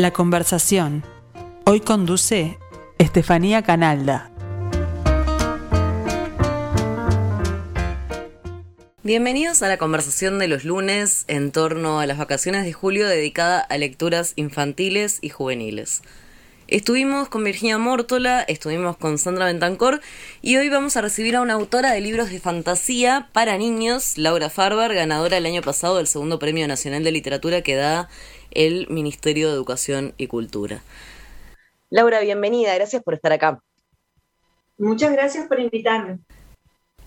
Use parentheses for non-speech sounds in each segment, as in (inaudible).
La conversación. Hoy conduce Estefanía Canalda. Bienvenidos a la conversación de los lunes en torno a las vacaciones de julio dedicada a lecturas infantiles y juveniles. Estuvimos con Virginia Mórtola, estuvimos con Sandra Bentancor y hoy vamos a recibir a una autora de libros de fantasía para niños, Laura Farber, ganadora el año pasado del segundo Premio Nacional de Literatura que da el Ministerio de Educación y Cultura. Laura, bienvenida, gracias por estar acá. Muchas gracias por invitarme.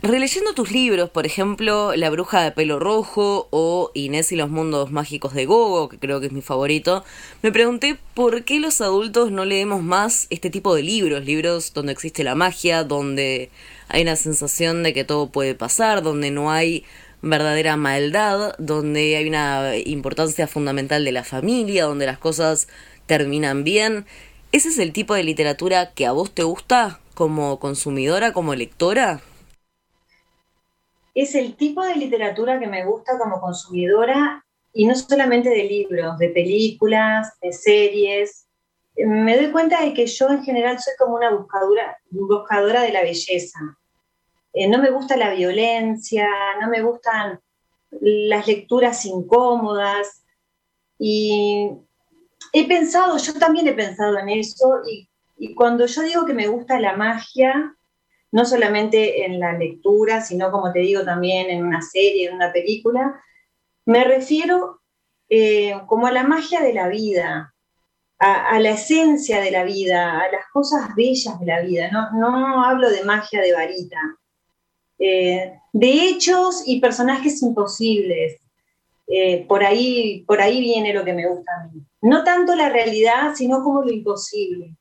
Releyendo tus libros, por ejemplo, La bruja de pelo rojo o Inés y los mundos mágicos de Gogo, que creo que es mi favorito, me pregunté por qué los adultos no leemos más este tipo de libros, libros donde existe la magia, donde hay una sensación de que todo puede pasar, donde no hay verdadera maldad, donde hay una importancia fundamental de la familia, donde las cosas terminan bien. ¿Ese es el tipo de literatura que a vos te gusta como consumidora, como lectora? es el tipo de literatura que me gusta como consumidora y no solamente de libros, de películas, de series. Me doy cuenta de que yo en general soy como una buscadora, buscadora de la belleza. Eh, no me gusta la violencia, no me gustan las lecturas incómodas y he pensado, yo también he pensado en eso y, cuando yo digo que me gusta la magia, no solamente en la lectura, sino como te digo también en una serie, en una película. Me refiero eh, como a la magia de la vida, a, la esencia de la vida, a las cosas bellas de la vida. No, hablo de magia de varita. Eh, de hechos y personajes imposibles. Eh, por, ahí, por ahí viene lo que me gusta a mí. No tanto la realidad, sino como lo imposible.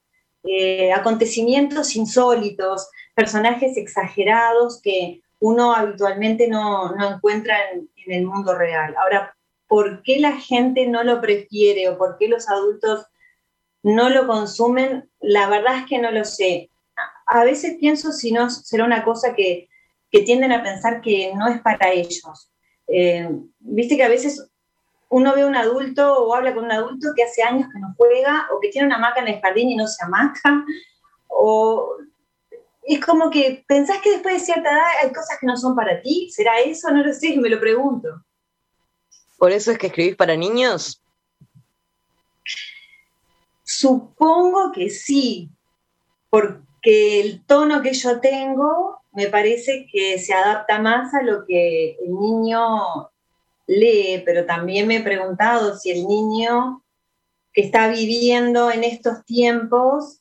acontecimientos insólitos, personajes exagerados que uno habitualmente no, encuentra en, el mundo real. Ahora, ¿por qué la gente no lo prefiere o por qué los adultos no lo consumen? La verdad es que no lo sé. A veces pienso si no será una cosa que, tienden a pensar que no es para ellos. Eh, viste que a veces uno ve a un adulto o habla con un adulto que hace años que no juega o que tiene una hamaca en el jardín y no se amaca, o es como que pensás que después de cierta edad hay cosas que no son para ti. ¿Será eso? No lo sé, me lo pregunto. ¿Por eso es que escribís para niños? Supongo que sí, porque el tono que yo tengo me parece que se adapta más a lo que el niño lee, pero también me he preguntado si el niño que está viviendo en estos tiempos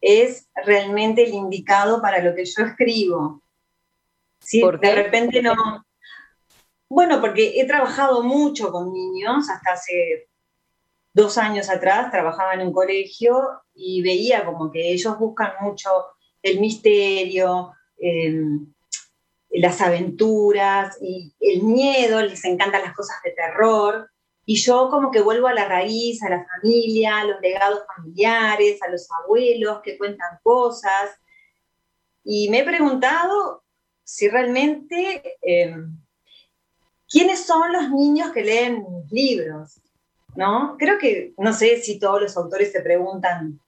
es realmente el indicado para lo que yo escribo. Si de repente no... Bueno, porque he trabajado mucho con niños, hasta hace dos años atrás trabajaba en un colegio y veía como que ellos buscan mucho el misterio, em, las aventuras y el miedo, les encantan las cosas de terror. Y yo como que vuelvo a la raíz, a la familia, a los legados familiares, a los abuelos que cuentan cosas. Y me he preguntado si realmente, em, ¿quiénes son los niños que leen libros? ¿No? Creo que, no sé si todos los autores se preguntan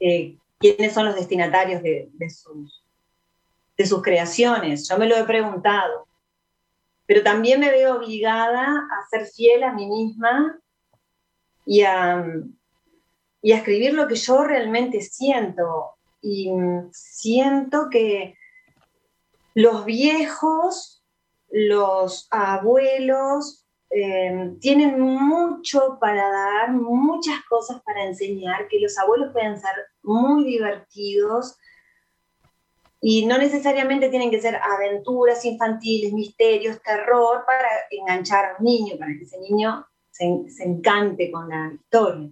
eh, quiénes son los destinatarios de, sus, de sus creaciones. Yo me lo he preguntado pero también me veo obligada a ser fiel a mí misma y a, y a escribir lo que yo realmente siento. Y siento que los viejos, los abuelos, eh, tienen mucho para dar, muchas cosas para enseñar, que los abuelos pueden ser muy divertidos, y no necesariamente tienen que ser aventuras infantiles, misterios, terror para enganchar a un niño, para que ese niño se, encante con la historia.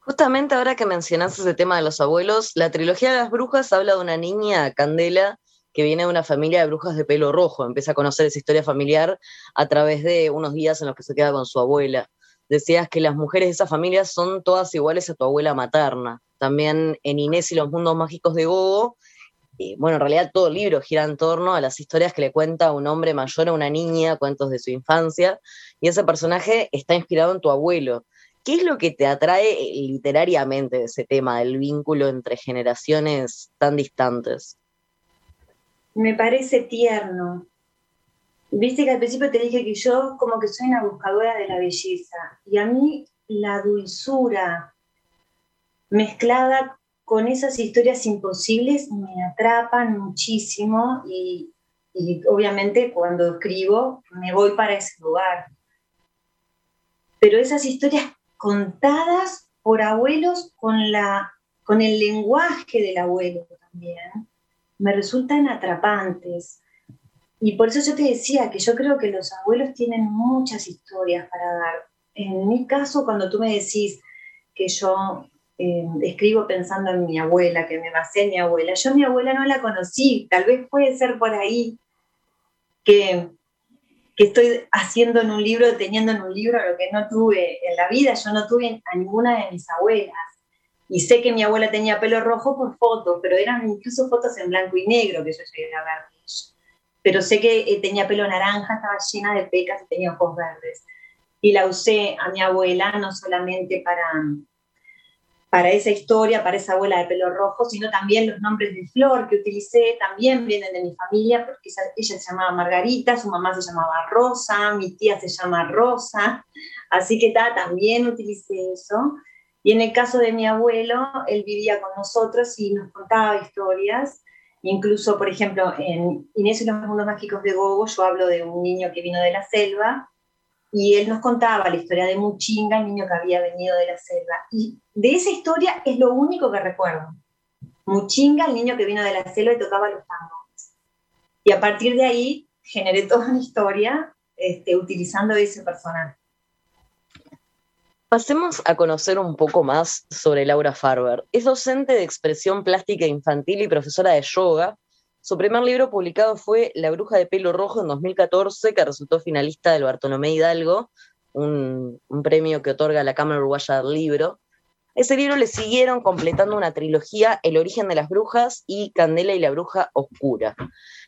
Justamente ahora que mencionas ese tema de los abuelos, la trilogía de las brujas habla de una niña, Candela, que viene de una familia de brujas de pelo rojo. Empieza a conocer esa historia familiar a través de unos días en los que se queda con su abuela. Decías que las mujeres de esa familia son todas iguales a tu abuela materna. También en Inés y los mundos mágicos de Gogo bueno, en realidad todo el libro gira en torno a las historias que le cuenta un hombre mayor a una niña, cuentos de su infancia, y ese personaje está inspirado en tu abuelo. ¿qué es lo que te atrae literariamente de ese tema, del vínculo entre generaciones tan distantes? Me parece tierno. Viste que al principio te dije que yo como que soy una buscadora de la belleza y a mí la dulzura mezclada con esas historias imposibles me atrapan muchísimo y, obviamente cuando escribo me voy para ese lugar. Pero esas historias contadas por abuelos con, la, con el lenguaje del abuelo también, me resultan atrapantes. Y por eso yo te decía que yo creo que los abuelos tienen muchas historias para dar. En mi caso, cuando tú me decís que yo eh, escribo pensando en mi abuela, que me basé en mi abuela, yo mi abuela no la conocí, tal vez puede ser por ahí que, que estoy haciendo en un libro, teniendo en un libro lo que no tuve en la vida, yo no tuve a ninguna de mis abuelas. Y sé que mi abuela tenía pelo rojo por fotos, pero eran incluso fotos en blanco y negro que yo llegué a ver pero sé que eh, tenía pelo naranja, estaba llena de pecas y tenía ojos verdes. Y la usé a mi abuela no solamente para, para esa historia, para esa abuela de pelo rojo, sino también los nombres de flor que utilicé también vienen de mi familia, porque ella, se llamaba Margarita, su mamá se llamaba Rosa, mi tía se llama Rosa, así que también utilicé eso. Y en el caso de mi abuelo, él vivía con nosotros y nos contaba historias Incluso, por ejemplo, en Inés y los mundos mágicos de Gogo, yo hablo de un niño que vino de la selva y él nos contaba la historia de Muchinga, el niño que había venido de la selva. Y de esa historia es lo único que recuerdo. Muchinga, el niño que vino de la selva y tocaba los tambores. Y a partir de ahí generé toda una historia este, utilizando ese personaje. Pasemos a conocer un poco más sobre Laura Farber. Es docente de expresión plástica infantil y profesora de yoga. Su primer libro publicado fue La bruja de pelo rojo en 2014, que resultó finalista del Bartolomé Hidalgo, un, premio que otorga la Cámara Uruguaya del Libro. ese libro le siguieron completando una trilogía, El origen de las brujas y Candela y la bruja oscura.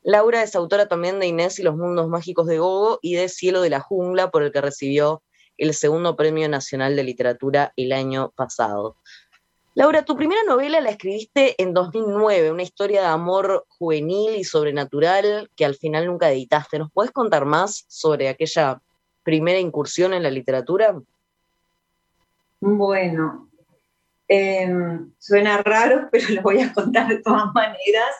Laura es autora también de Inés y los mundos mágicos de Gogo y de Cielo de la jungla, por el que recibió el segundo Premio Nacional de Literatura el año pasado. Laura, tu primera novela la escribiste en 2009, una historia de amor juvenil y sobrenatural que al final nunca editaste. ¿Nos puedes contar más sobre aquella primera incursión en la literatura? Bueno, em, suena raro, (laughs) pero lo voy a contar de todas maneras.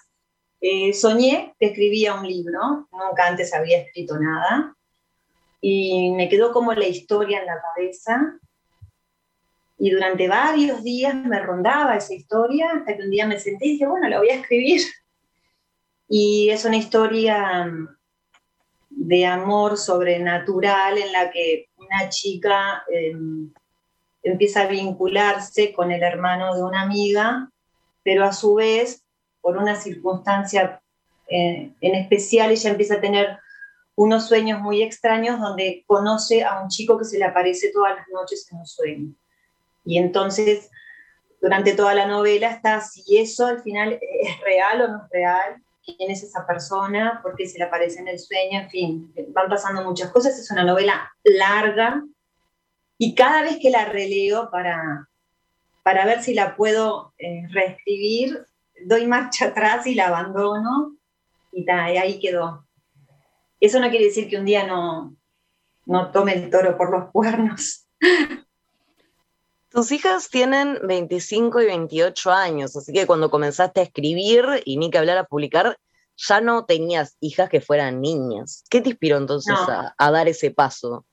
Eh, soñé que escribía un libro, nunca antes había escrito nada y me quedó como la historia en la cabeza. Y durante varios días me rondaba esa historia hasta que un día me senté y dije, bueno, la voy a escribir. Y es una historia de amor sobrenatural en la que una chica em, empieza a vincularse con el hermano de una amiga, pero a su vez, por una circunstancia eh, en especial, ella empieza a tener unos sueños muy extraños donde conoce a un chico que se le aparece todas las noches en un sueño. Y entonces, durante toda la novela está si eso al final es real o no es real, quién es esa persona, por qué se le aparece en el sueño, en fin, van pasando muchas cosas. Es una novela larga y cada vez que la releo para, para ver si la puedo eh, reescribir, doy marcha atrás y la abandono y, y ahí quedó. Eso no quiere decir que un día no, no tome el toro por los cuernos. (laughs) Tus hijas tienen 25 y 28 años, así que cuando comenzaste a escribir y ni que hablar a publicar, ya no tenías hijas que fueran niñas. ¿Qué te inspiró entonces a, a, dar ese paso?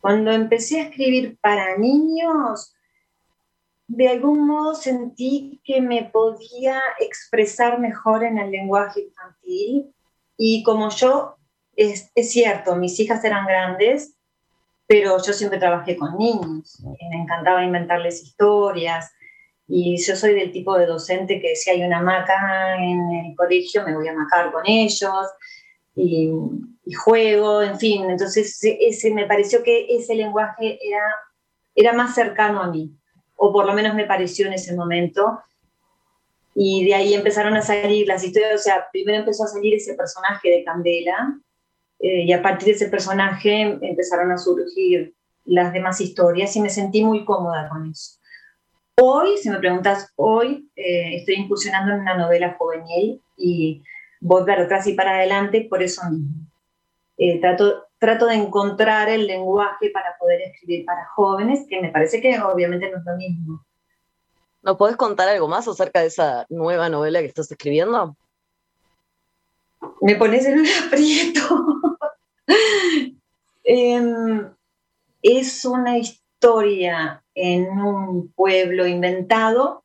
Cuando empecé a escribir para niños, de algún modo sentí que me podía expresar mejor en el lenguaje infantil y como yo, es, es, cierto, mis hijas eran grandes, pero yo siempre trabajé con niños. Me encantaba inventarles historias. Y yo soy del tipo de docente que si hay una maca en el colegio, me voy a macar con ellos. Y, y, juego, en fin. Entonces, ese, me pareció que ese lenguaje era, era más cercano a mí, o por lo menos me pareció en ese momento. Y de ahí empezaron a salir las historias, o sea, primero empezó a salir ese personaje de Candela, eh, y a partir de ese personaje empezaron a surgir las demás historias y me sentí muy cómoda con eso. Hoy, si me preguntas, hoy eh, estoy incursionando en una novela juvenil y voy para atrás y para adelante por eso mismo. Eh, trato, trato de encontrar el lenguaje para poder escribir para jóvenes, que me parece que obviamente no es lo mismo. ¿Nos podés contar algo más acerca de esa nueva novela que estás escribiendo? Me pones en un aprieto. Em, es una historia en un pueblo inventado,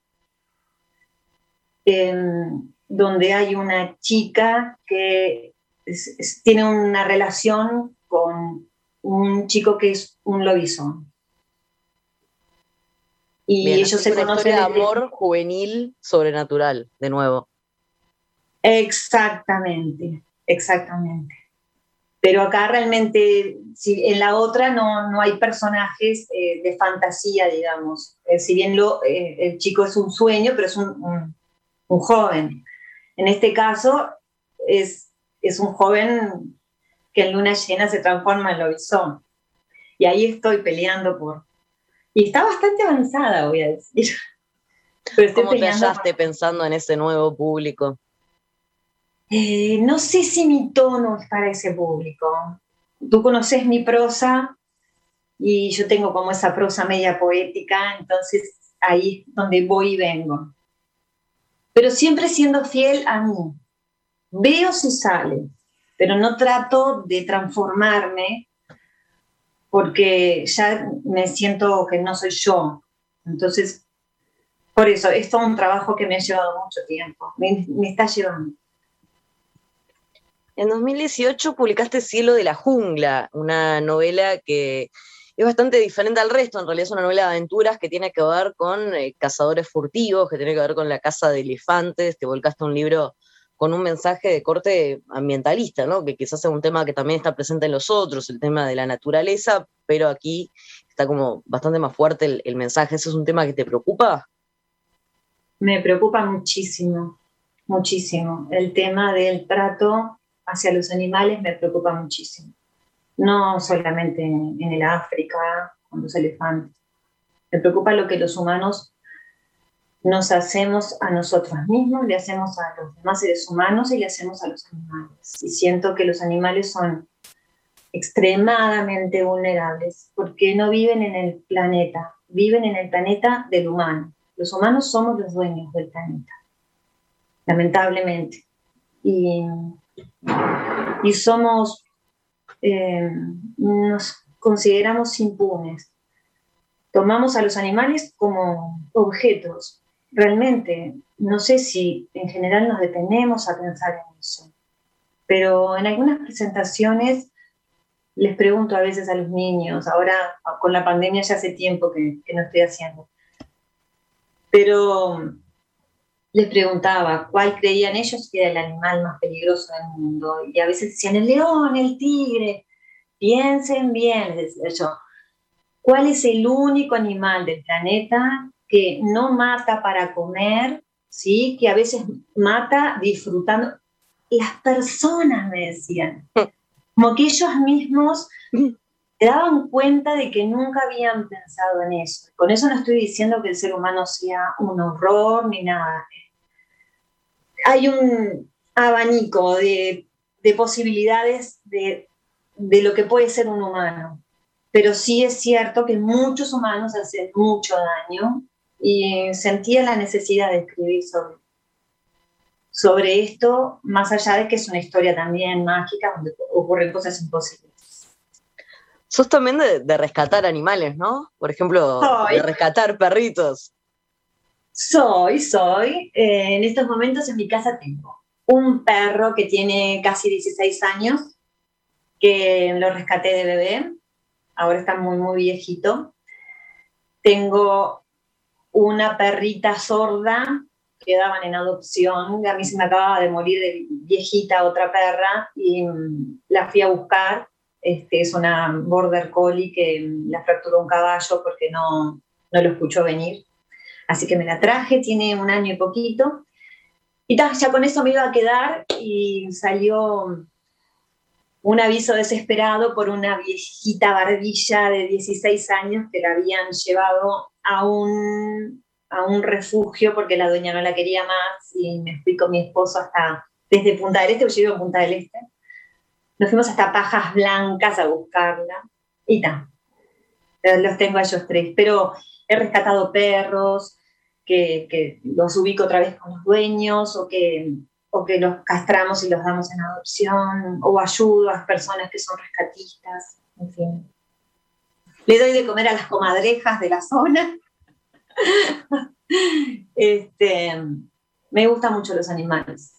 em, donde hay una chica que tiene una relación con un chico que es un lobizón. Y ellos se conocen. de amor juvenil sobrenatural, de nuevo. Exactamente, exactamente. Pero acá realmente, si en la otra no, no hay personajes eh, de fantasía, digamos. Eh, si bien lo, eh, el chico es un sueño, pero es un, un, joven. En este caso es, es un joven que en luna llena se transforma en lobizón. Y ahí estoy peleando por... Y está bastante avanzada, voy a decir. (laughs) ¿Cómo te hallaste pensando en ese nuevo público? Eh, no sé si mi tono es para ese público. Tú conoces mi prosa y yo tengo como esa prosa media poética, entonces ahí es donde voy y vengo. Pero siempre siendo fiel a mí. Veo si sale, pero no trato de transformarme porque ya me siento que no soy yo. Entonces, por eso, es todo un trabajo que me ha llevado mucho tiempo, me está llevando. En 2018 publicaste Cielo de la Jungla, una novela que es bastante diferente al resto. En realidad es una novela de aventuras que tiene que ver con eh, cazadores furtivos, que tiene que ver con la caza de elefantes. Te volcaste un libro con un mensaje de corte ambientalista, ¿no? que quizás es un tema que también está presente en los otros, el tema de la naturaleza, pero aquí está como bastante más fuerte el, el mensaje. ¿Ese es un tema que te preocupa? Me preocupa muchísimo, muchísimo. El tema del trato hacia los animales me preocupa muchísimo. No solamente en, el África, con los elefantes. Me preocupa lo que los humanos nos hacemos a nosotros mismos, le hacemos a los demás seres humanos y le hacemos a los animales. Y siento que los animales son extremadamente vulnerables porque no viven en el planeta, viven en el planeta del humano. Los humanos somos los dueños del planeta, lamentablemente. Y y somos, eh, nos consideramos impunes. Tomamos a los animales como objetos. Realmente, no sé si en general nos detenemos a pensar en eso, pero en algunas presentaciones les pregunto a veces a los niños, ahora con la pandemia ya hace tiempo que, que no estoy haciendo, pero les preguntaba cuál creían ellos que era el animal más peligroso del mundo. Y a veces decían el león, el tigre. Piensen bien, les decía yo, ¿cuál es el único animal del planeta que no mata para comer, ¿sí? que a veces mata disfrutando? Las personas me decían, (laughs) como que ellos mismos (laughs) se daban cuenta de que nunca habían pensado en eso. Con eso no estoy diciendo que el ser humano sea un horror ni nada hay un abanico de, posibilidades de, lo que puede ser un humano. Pero sí es cierto que muchos humanos hacen mucho daño y sentía la necesidad de escribir sobre, sobre esto, más allá de que es una historia también mágica donde ocurren cosas imposibles. Sos también de, rescatar animales, ¿no? Por ejemplo, de rescatar perritos. Soy, soy. Eh, en estos momentos en mi casa tengo un perro que tiene casi 16 años, que lo rescaté de bebé. Ahora está muy, muy viejito. Tengo una perrita sorda que daban en adopción. A mí se me acababa de morir de viejita otra perra y mm, la fui a buscar. Este, es una border collie que la fracturó un caballo porque no, no lo escuchó venir. Así que me la traje, tiene un año y poquito. Y ya con eso me iba a quedar y salió un aviso desesperado por una viejita barbilla de 16 años que la habían llevado a un, a un refugio porque la dueña no la quería más y me fui con mi esposo hasta desde Punta del Este, yo vivo en Punta del Este. Nos fuimos hasta Pajas Blancas a buscarla y tal. Los tengo a ellos tres, pero he rescatado perros, que, que los ubico otra vez con los dueños o que o que los castramos y los damos en adopción, o ayudo a personas que son rescatistas, en fin. Le doy de comer a las comadrejas de la zona. (laughs) este, me gustan mucho los animales.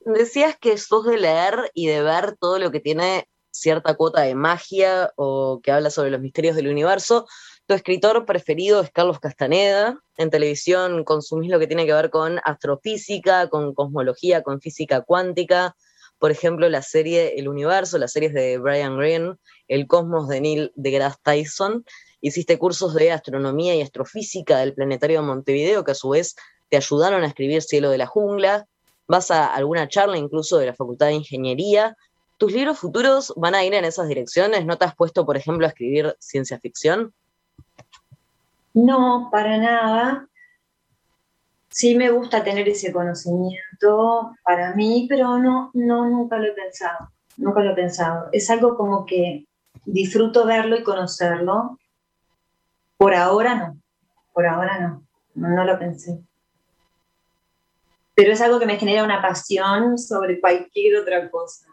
Decías que sos de leer y de ver todo lo que tiene cierta cuota de magia o que habla sobre los misterios del universo. Tu escritor preferido es Carlos Castaneda. En televisión consumís lo que tiene que ver con astrofísica, con cosmología, con física cuántica. Por ejemplo, la serie El Universo, las series de Brian Greene, El Cosmos de Neil deGrasse Tyson. Hiciste cursos de astronomía y astrofísica del Planetario de Montevideo, que a su vez te ayudaron a escribir Cielo de la Jungla. Vas a alguna charla incluso de la Facultad de Ingeniería. ¿Tus libros futuros van a ir en esas direcciones? ¿No te has puesto, por ejemplo, a escribir ciencia ficción? No, para nada. Sí me gusta tener ese conocimiento para mí, pero no, no, nunca lo he pensado. Nunca lo he pensado. Es algo como que disfruto verlo y conocerlo. Por ahora no. Por ahora no. No, no lo pensé. Pero es algo que me genera una pasión sobre cualquier otra cosa.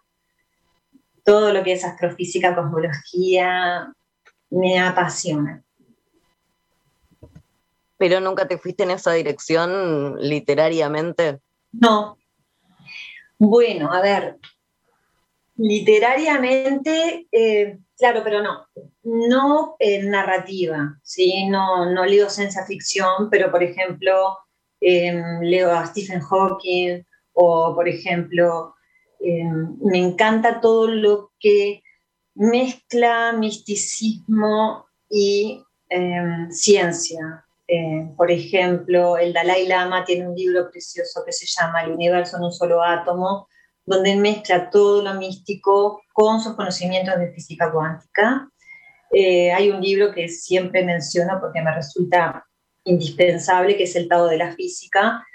Todo lo que es astrofísica, cosmología, me apasiona pero nunca te fuiste en esa dirección literariamente. No. Bueno, a ver, literariamente, eh, claro, pero no. No en narrativa, ¿sí? No, no leo ciencia ficción, pero por ejemplo, em, leo a Stephen Hawking o, por ejemplo, em, me encanta todo lo que mezcla misticismo y em, ciencia. Por ejemplo, el Dalai Lama tiene un libro precioso que se llama El universo en un solo átomo, donde mezcla todo lo místico con sus conocimientos de física cuántica. Eh, hay un libro que siempre menciono porque me resulta indispensable, que es El Tao de la Física,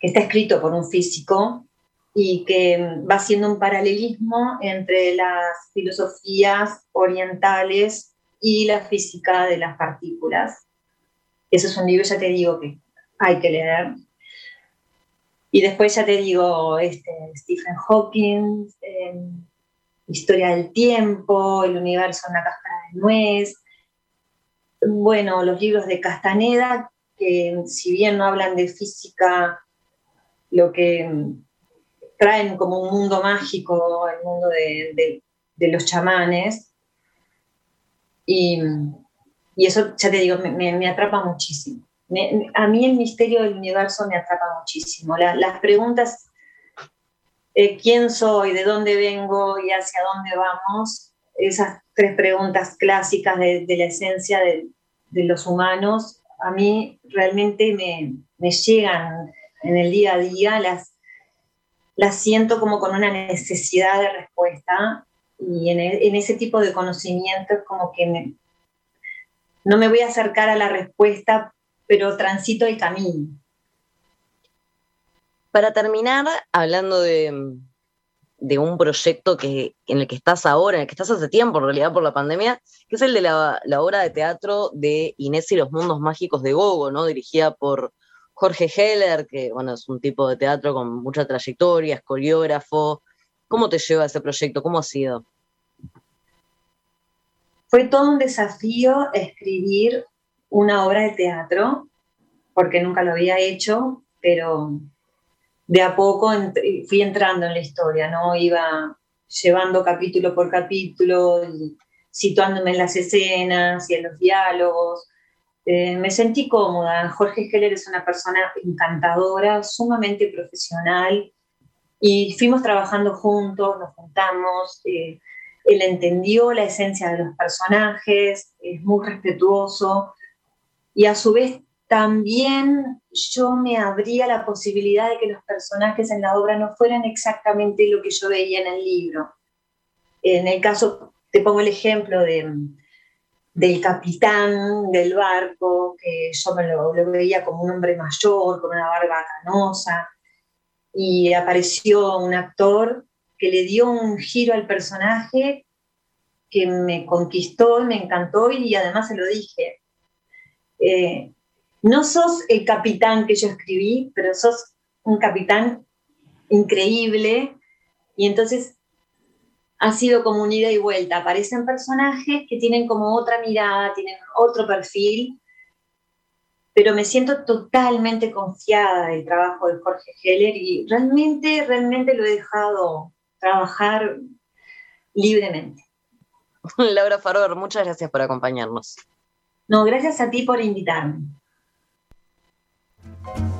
que está escrito por un físico y que va haciendo un paralelismo entre las filosofías orientales y la física de las partículas. Ese es un libro, ya te digo, que hay que leer. Y después ya te digo, este, Stephen Hawking, em, Historia del Tiempo, El Universo en la cáscara de nuez. Bueno, los libros de Castaneda, que si bien no hablan de física, lo que em, traen como un mundo mágico, el mundo de, los chamanes. Y y eso, ya te digo, me, atrapa muchísimo. a mí el misterio del universo me atrapa muchísimo. las preguntas, eh, quién soy, de dónde vengo y hacia dónde vamos, esas tres preguntas clásicas de, la esencia de, los humanos, a mí realmente me, llegan en el día a día, las, las siento como con una necesidad de respuesta y en, en ese tipo de conocimientos como que me, no me voy a acercar a la respuesta, pero transito el camino. Para terminar, hablando de, un proyecto que, en el que estás ahora, en el que estás hace tiempo en realidad por la pandemia, que es el de la, obra de teatro de Inés y los Mundos Mágicos de Gogo, ¿no? dirigida por Jorge Heller, que bueno, es un tipo de teatro con mucha trayectoria, es coreógrafo. ¿Cómo te lleva ese proyecto? ¿Cómo ha sido? Fue todo un desafío escribir una obra de teatro, porque nunca lo había hecho, pero de a poco fui entrando en la historia, ¿no? Iba llevando capítulo por capítulo, situándome en las escenas y en los diálogos. Eh, me sentí cómoda. Jorge Heller es una persona encantadora, sumamente profesional, y fuimos trabajando juntos, nos juntamos. Eh, él entendió la esencia de los personajes, es muy respetuoso y a su vez también yo me abría la posibilidad de que los personajes en la obra no fueran exactamente lo que yo veía en el libro. En el caso, te pongo el ejemplo de, del capitán del barco, que yo me lo, lo, veía como un hombre mayor, con una barba canosa, y apareció un actor que le dio un giro al personaje que me conquistó, me encantó y además se lo dije. Eh, no sos el capitán que yo escribí, pero sos un capitán increíble y entonces ha sido como un ida y vuelta. Aparecen personajes que tienen como otra mirada, tienen otro perfil, pero me siento totalmente confiada del trabajo de Jorge Heller y realmente, realmente lo he dejado trabajar libremente. (laughs) Laura Faror, muchas gracias por acompañarnos. No, gracias a ti por invitarme. Thank you.